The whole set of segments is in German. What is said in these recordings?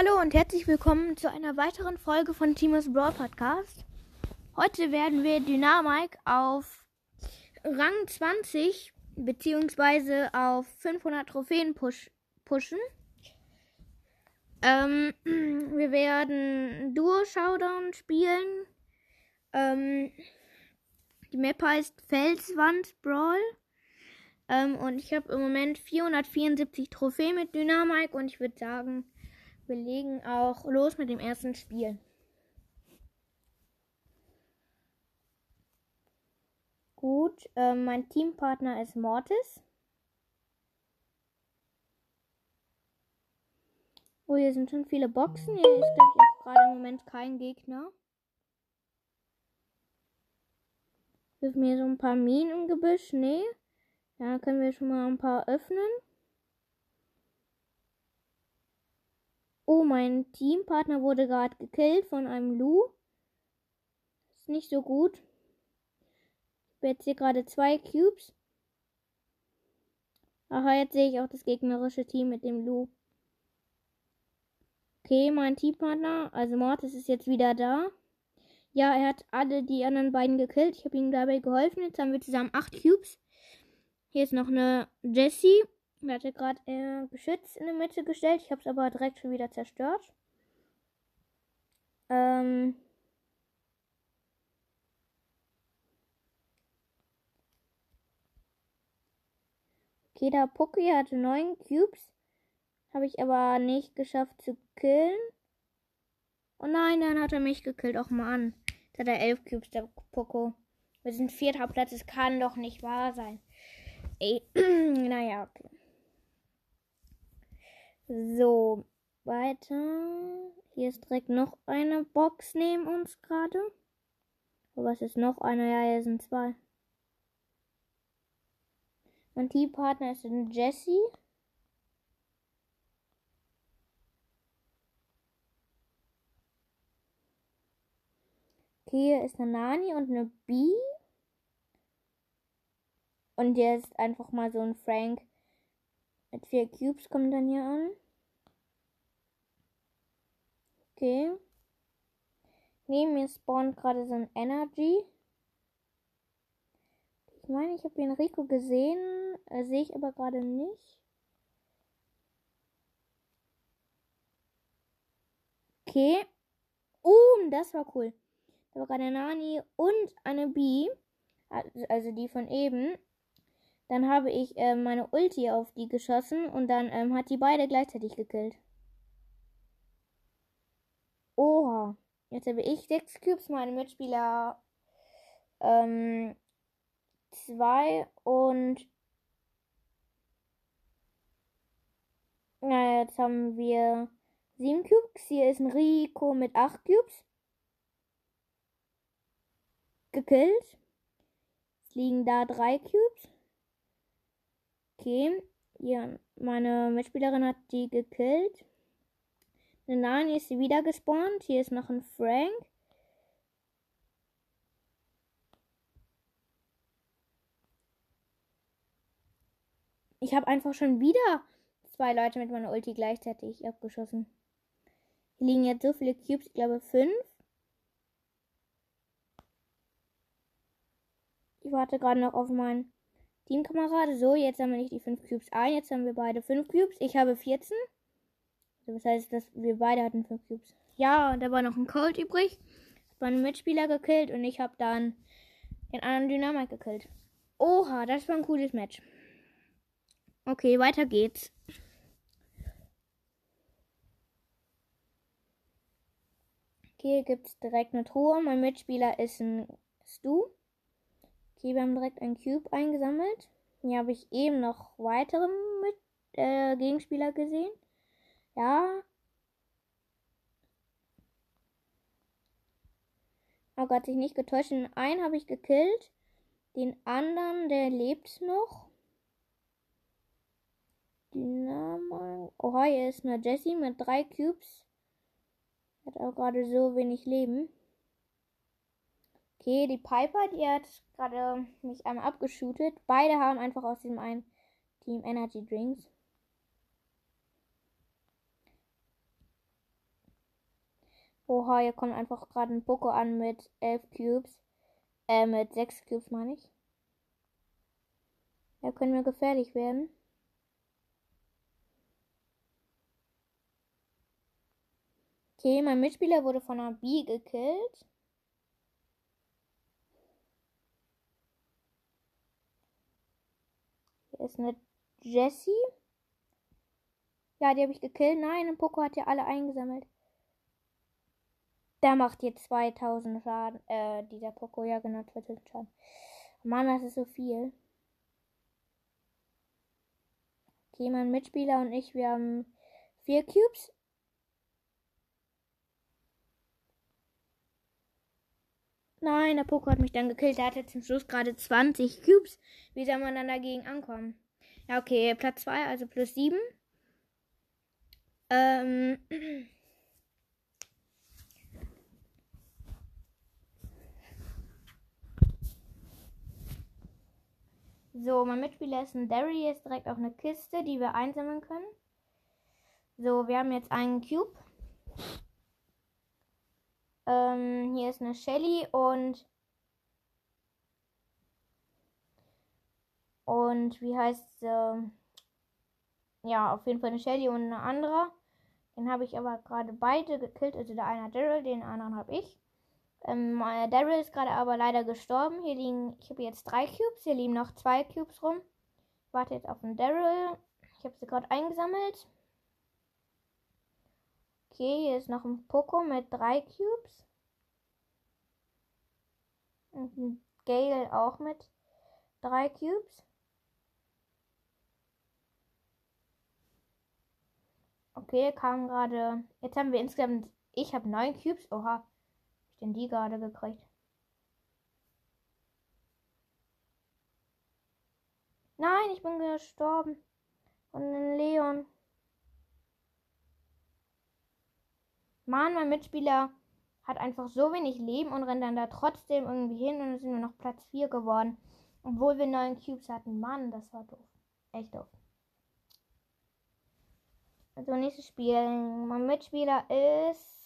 Hallo und herzlich willkommen zu einer weiteren Folge von Timos Brawl Podcast. Heute werden wir Dynamik auf Rang 20 bzw. auf 500 Trophäen push pushen. Ähm, wir werden Duo Showdown spielen. Ähm, die Map heißt Felswand Brawl. Ähm, und ich habe im Moment 474 Trophäen mit Dynamik und ich würde sagen, wir legen auch los mit dem ersten Spiel. Gut, äh, mein Teampartner ist Mortis. Oh, hier sind schon viele Boxen. Hier ist, glaube ich, auch gerade im Moment kein Gegner. Hilf mir so ein paar Minen im Gebüsch. Nee. Ja, können wir schon mal ein paar öffnen. Oh, mein Teampartner wurde gerade gekillt von einem Lu. Ist nicht so gut. Ich habe jetzt hier gerade zwei Cubes. Aha, jetzt sehe ich auch das gegnerische Team mit dem Lu. Okay, mein Teampartner, also Mortis ist jetzt wieder da. Ja, er hat alle die anderen beiden gekillt. Ich habe ihm dabei geholfen. Jetzt haben wir zusammen acht Cubes. Hier ist noch eine Jessie. Er hatte gerade äh, Geschütz in der Mitte gestellt. Ich habe es aber direkt schon wieder zerstört. Ähm. Okay, der Pucki hatte neun Cubes. Habe ich aber nicht geschafft zu killen. Oh nein, dann hat er mich gekillt. Auch mal an. Jetzt hat er elf Cubes, der Poco. Wir sind vierter Platz. Es kann doch nicht wahr sein. Ey, naja, okay. So, weiter. Hier ist direkt noch eine Box neben uns gerade. Aber was ist noch eine? Ja, hier sind zwei. Mein Teampartner ist ein Jesse. Okay, hier ist eine Nani und eine Bee. Und hier ist einfach mal so ein Frank mit vier Cubes kommt dann hier an. Okay. Neben mir spawnt gerade so ein Energy. Ich meine, ich habe den Rico gesehen. Äh, Sehe ich aber gerade nicht. Okay. Uh, das war cool. Da war gerade eine Nani und eine Bee. Also die von eben. Dann habe ich äh, meine Ulti auf die geschossen und dann ähm, hat die beide gleichzeitig gekillt. Oha. Jetzt habe ich sechs Cubes, meine Mitspieler ähm, zwei und na, jetzt haben wir sieben Cubes. Hier ist ein Rico mit acht Cubes. Gekillt. Es liegen da drei Cubes. Okay. Ja, meine Mitspielerin hat die gekillt. Nani ist sie wieder gespawnt. Hier ist noch ein Frank. Ich habe einfach schon wieder zwei Leute mit meiner Ulti gleichzeitig abgeschossen. Hier liegen jetzt so viele Cubes, ich glaube fünf. Ich warte gerade noch auf meinen Teamkamerade. So, jetzt haben wir nicht die 5 Cubes ein. Jetzt haben wir beide 5 Cubes. Ich habe 14. Das heißt, dass wir beide hatten 5 Cubes. Ja, und da war noch ein Cold übrig. Hat meine Mitspieler gekillt und ich habe dann den anderen Dynamik gekillt. Oha, das war ein cooles Match. Okay, weiter geht's. Okay, gibt es direkt eine Truhe. Mein Mitspieler ist ein Stu. Okay, wir haben direkt einen Cube eingesammelt. Hier habe ich eben noch weitere mit, äh, Gegenspieler gesehen. Ja. Oh Gott, sich nicht getäuscht. Den einen habe ich gekillt. Den anderen, der lebt noch. Dynamo. Oha, hier ist eine Jessie mit drei Cubes. Hat auch gerade so wenig Leben. Okay, die Piper, die hat gerade mich einmal abgeschootet. Beide haben einfach aus dem einen Team Energy Drinks. Oha, hier kommt einfach gerade ein Poco an mit 11 Cubes. Äh, mit 6 Cubes meine ich. Da können wir gefährlich werden. Okay, mein Mitspieler wurde von einer B gekillt. Hier ist eine Jessie. Ja, die habe ich gekillt. Nein, ein Poco hat ja alle eingesammelt. Der macht jetzt 2000 Schaden. Äh, dieser Poco, ja genau, 2000 Schaden. Mann, das ist so viel. Okay, mein Mitspieler und ich, wir haben vier Cubes. Nein, der Poco hat mich dann gekillt. Der hatte zum Schluss gerade 20 Cubes. Wie soll man dann dagegen ankommen? Ja, okay, Platz 2, also plus 7. Ähm. So, mein Mitspieler ist ein Derry, ist direkt auf eine Kiste, die wir einsammeln können. So, wir haben jetzt einen Cube. Ähm, hier ist eine Shelly und. Und wie heißt sie? ja, auf jeden Fall eine Shelly und eine andere. Den habe ich aber gerade beide gekillt. Also der eine hat Daryl, den anderen habe ich. Ähm, Daryl ist gerade aber leider gestorben. Hier liegen, ich habe jetzt drei Cubes. Hier liegen noch zwei Cubes rum. Warte jetzt auf den Daryl. Ich habe sie gerade eingesammelt. Okay, hier ist noch ein Poco mit drei Cubes. Und ein Gale auch mit drei Cubes. Okay, kam gerade. Jetzt haben wir insgesamt. Ich habe neun Cubes. Oha. Denn die gerade gekriegt? Nein, ich bin gestorben. Von Leon. Mann, mein Mitspieler hat einfach so wenig Leben und rennt dann da trotzdem irgendwie hin und dann sind wir noch Platz 4 geworden. Obwohl wir neun Cubes hatten. Mann, das war doof. Echt doof. Also nächstes Spiel. Mein Mitspieler ist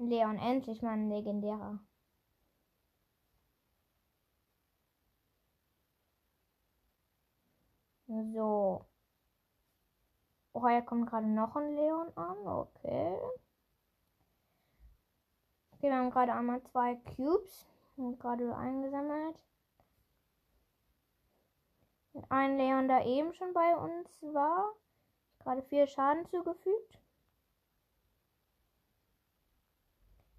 Leon. Endlich mal ein legendärer. So. Oh, hier kommt gerade noch ein Leon an. Okay. Okay, wir haben gerade einmal zwei Cubes. Gerade eingesammelt. Ein Leon, der eben schon bei uns war. Gerade viel Schaden zugefügt.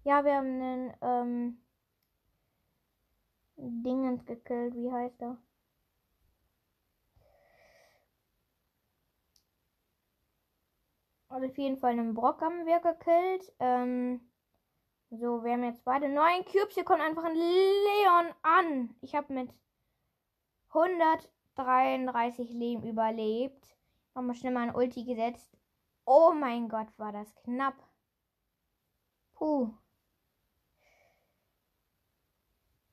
Ja, wir haben einen ähm, Dingens gekillt. Wie heißt er? Also auf jeden Fall einen Brock haben wir gekillt. Ähm, so, wir haben jetzt beide neun Cubes. Hier kommt einfach ein Leon an. Ich habe mit 133 Leben überlebt. Nochmal schnell mal ein Ulti gesetzt. Oh mein Gott, war das knapp. Puh.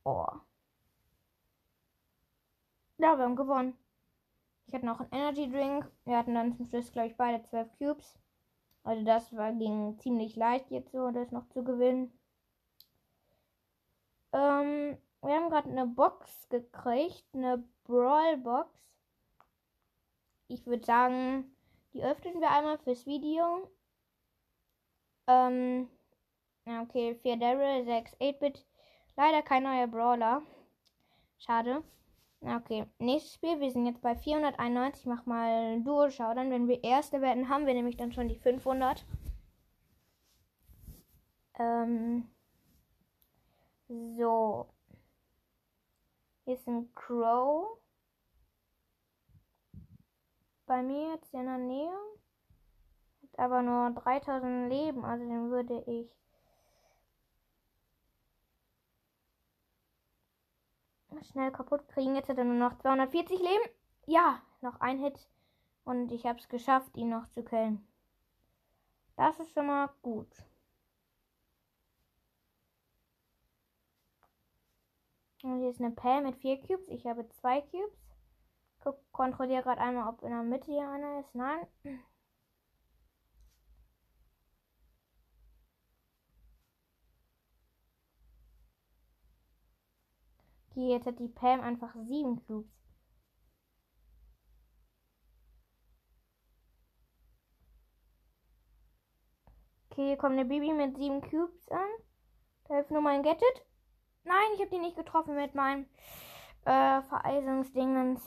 Oh. Ja, wir haben gewonnen. Ich hatte noch einen Energy Drink. Wir hatten dann zum Schluss, glaube ich, beide 12 Cubes. Also das war, ging ziemlich leicht jetzt so, das noch zu gewinnen. Ähm, wir haben gerade eine Box gekriegt, eine Brawl Box ich würde sagen, die öffnen wir einmal fürs Video. Ähm, okay, 4 Daryl, 6 8-Bit. Leider kein neuer Brawler. Schade. Okay, nächstes Spiel. Wir sind jetzt bei 491. Ich mach mal Duo-Schau. Dann, wenn wir Erste werden, haben wir nämlich dann schon die 500. Ähm, so. Hier ist ein Crow bei mir jetzt in der Nähe. Hat aber nur 3000 Leben, also den würde ich schnell kaputt kriegen. Jetzt hat er nur noch 240 Leben. Ja, noch ein Hit. Und ich habe es geschafft, ihn noch zu killen. Das ist schon mal gut. Und hier ist eine Pell mit vier Cubes. Ich habe zwei Cubes. Kontrolliere gerade einmal, ob in der Mitte hier einer ist. Nein. Okay, jetzt hat die Pam einfach sieben Cubes. Okay, hier kommt eine Baby mit sieben Cubes an. Da hilft nur mein Gadget. Nein, ich habe die nicht getroffen mit meinem äh, Vereisungsdingens.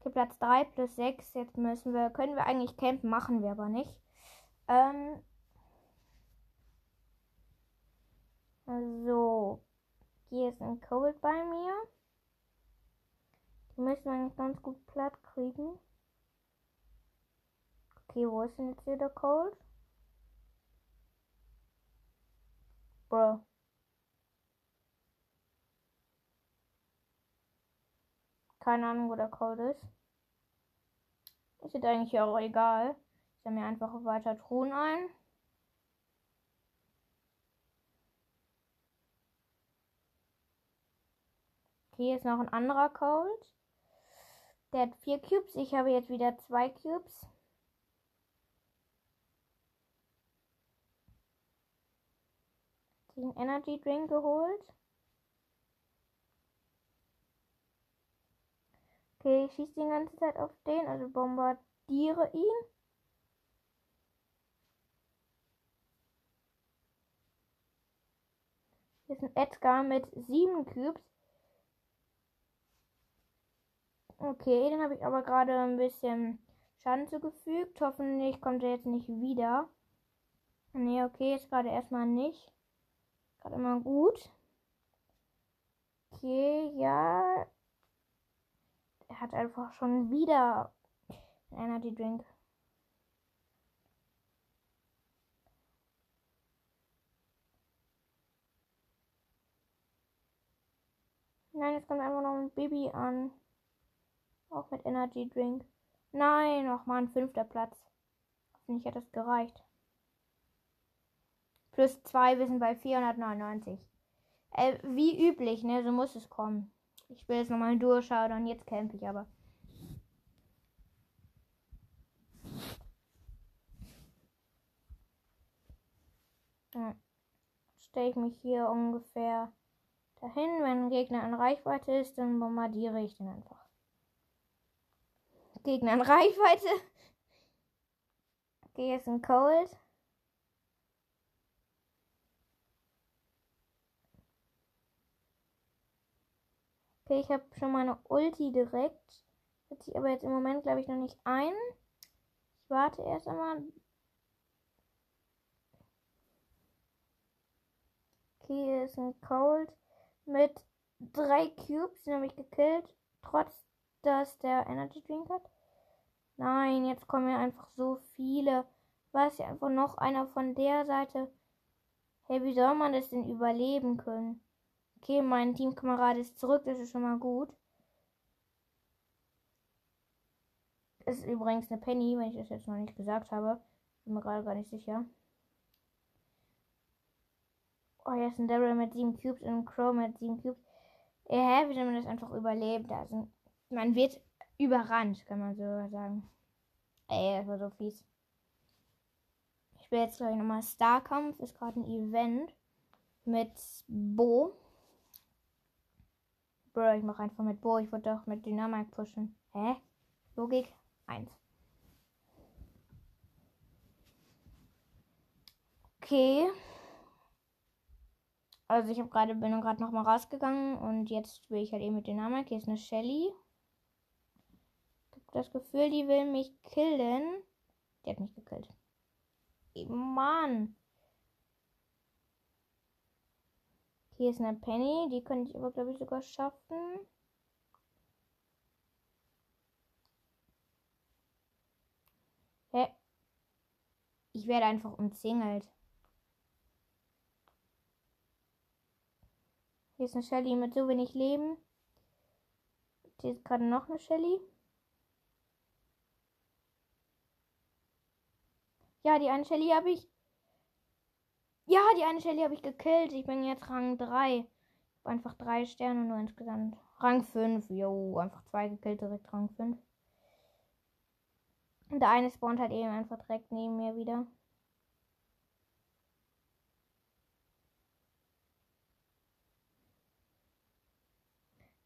Okay, Platz 3 plus 6. Jetzt müssen wir, können wir eigentlich campen, machen wir aber nicht. Ähm, so. Hier ist ein Cold bei mir. Die müssen wir ganz gut platt kriegen. Okay, wo ist denn jetzt hier der Cold? Bro. Keine Ahnung, wo der Code ist. Ist jetzt eigentlich auch egal. Ich sammle mir einfach weiter Truhen ein. Hier ist noch ein anderer Cold. Der hat vier Cubes. Ich habe jetzt wieder zwei Cubes. Den Energy Drink geholt. Okay, ich schieße die ganze Zeit auf den, also bombardiere ihn. Hier ist ein Edgar mit sieben Cubes. Okay, den habe ich aber gerade ein bisschen Schaden zugefügt. Hoffentlich kommt er jetzt nicht wieder. Nee, okay, jetzt gerade erstmal nicht. Gerade immer gut. Okay, ja. Er hat einfach schon wieder einen Energy Drink. Nein, jetzt kommt einfach noch ein Baby an. Auch mit Energy Drink. Nein, nochmal ein fünfter Platz. Hoffentlich hat das gereicht. Plus zwei, wir sind bei 499. Äh, wie üblich, ne? So muss es kommen. Ich will jetzt nochmal Duo und jetzt campe ich aber. Ja. Stelle ich mich hier ungefähr dahin. Wenn ein Gegner in Reichweite ist, dann bombardiere ich den einfach. Gegner in Reichweite. Okay, jetzt ein Cold. Okay, ich habe schon meine Ulti direkt. Setze ich aber jetzt im Moment, glaube ich, noch nicht ein. Ich warte erst einmal. Okay, hier ist ein Cold mit drei Cubes. Den habe ich gekillt. Trotz, dass der Energy Drink hat. Nein, jetzt kommen ja einfach so viele. Was ja einfach noch einer von der Seite. Hey, wie soll man das denn überleben können? Okay, mein Teamkamerad ist zurück, das ist schon mal gut. Das ist übrigens eine Penny, wenn ich das jetzt noch nicht gesagt habe. Bin mir gerade gar nicht sicher. Oh, hier ist ein Daryl mit 7 Cubes und ein Crow mit 7 Cubes. Ja, hä, wie soll man das einfach überlebt? Also, man wird überrannt, kann man so sagen. Ey, das war so fies. Ich spiele jetzt, glaube ich, nochmal Starkampf. Ist gerade ein Event mit Bo. Bro, ich mache einfach mit Bo. Ich wollte doch mit Dynamik pushen. Hä? Logik 1. Okay. Also ich habe gerade bin gerade noch mal rausgegangen und jetzt will ich halt eben mit Dynamik. Hier ist eine Shelly. Das Gefühl, die will mich killen. Die hat mich gekillt. Mann. Hier ist eine Penny, die könnte ich aber, glaube ich, sogar schaffen. Hä? Ich werde einfach umzingelt. Hier ist eine Shelly mit so wenig Leben. Hier ist gerade noch eine Shelly. Ja, die eine Shelly habe ich. Ja, die eine Shelly habe ich gekillt. Ich bin jetzt Rang 3. Einfach drei Sterne nur insgesamt. Rang 5. Jo, einfach zwei gekillt, direkt Rang 5. Und der eine spawnt halt eben einfach direkt neben mir wieder.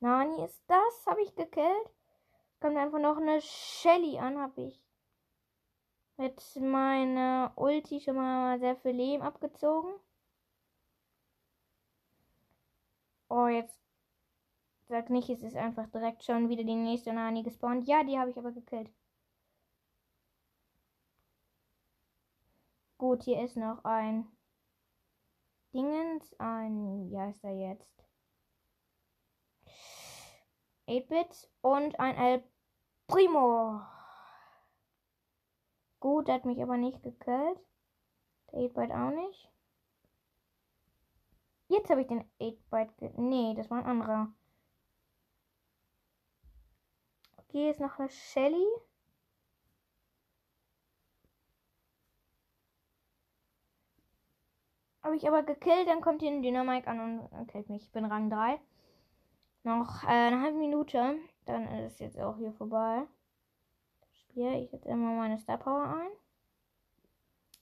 Nani ist das? Habe ich gekillt? Kommt einfach noch eine Shelly an, habe ich. Mit meiner Ulti schon mal sehr viel Leben abgezogen. Oh, jetzt sag nicht, es ist einfach direkt schon wieder die nächste Nani gespawnt. Ja, die habe ich aber gekillt. Gut, hier ist noch ein Dingens. Ein, ja, ist er jetzt? 8-Bit und ein El Primo. Gut, der hat mich aber nicht gekillt. Der 8-Bite auch nicht. Jetzt habe ich den 8-Bite. Nee, das war ein anderer. Okay, ist noch eine Shelly. Habe ich aber gekillt, dann kommt hier ein Dynamite an und killt mich. Ich bin Rang 3. Noch äh, eine halbe Minute. Dann ist es jetzt auch hier vorbei. Spiel. Ich setze immer meine Star Power ein.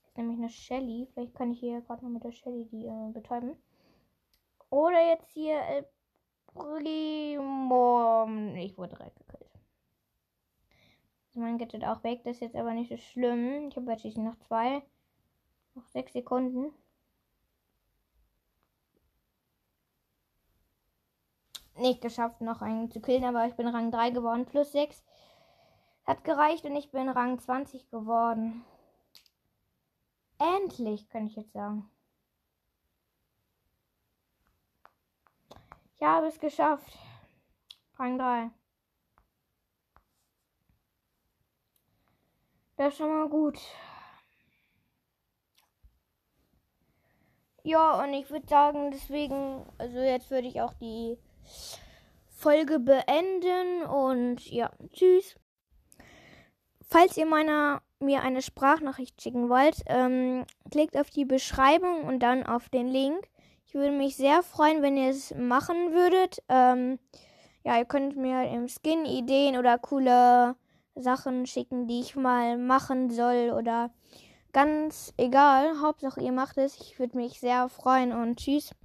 Ist nämlich eine Shelly. Vielleicht kann ich hier gerade noch mit der Shelly die äh, betäuben. Oder jetzt hier El Primo. Ich wurde direkt gekillt. Also mein Gadget auch weg. Das ist jetzt aber nicht so schlimm. Ich habe jetzt noch zwei. Noch sechs Sekunden. nicht geschafft, noch einen zu killen, aber ich bin Rang 3 geworden. Plus 6 hat gereicht und ich bin Rang 20 geworden. Endlich, kann ich jetzt sagen. Ich habe es geschafft. Rang 3. Das ist schon mal gut. Ja, und ich würde sagen, deswegen, also jetzt würde ich auch die Folge beenden und ja, tschüss. Falls ihr meiner mir eine Sprachnachricht schicken wollt, ähm, klickt auf die Beschreibung und dann auf den Link. Ich würde mich sehr freuen, wenn ihr es machen würdet. Ähm, ja, ihr könnt mir im Skin Ideen oder coole Sachen schicken, die ich mal machen soll oder ganz egal. Hauptsache ihr macht es. Ich würde mich sehr freuen und tschüss.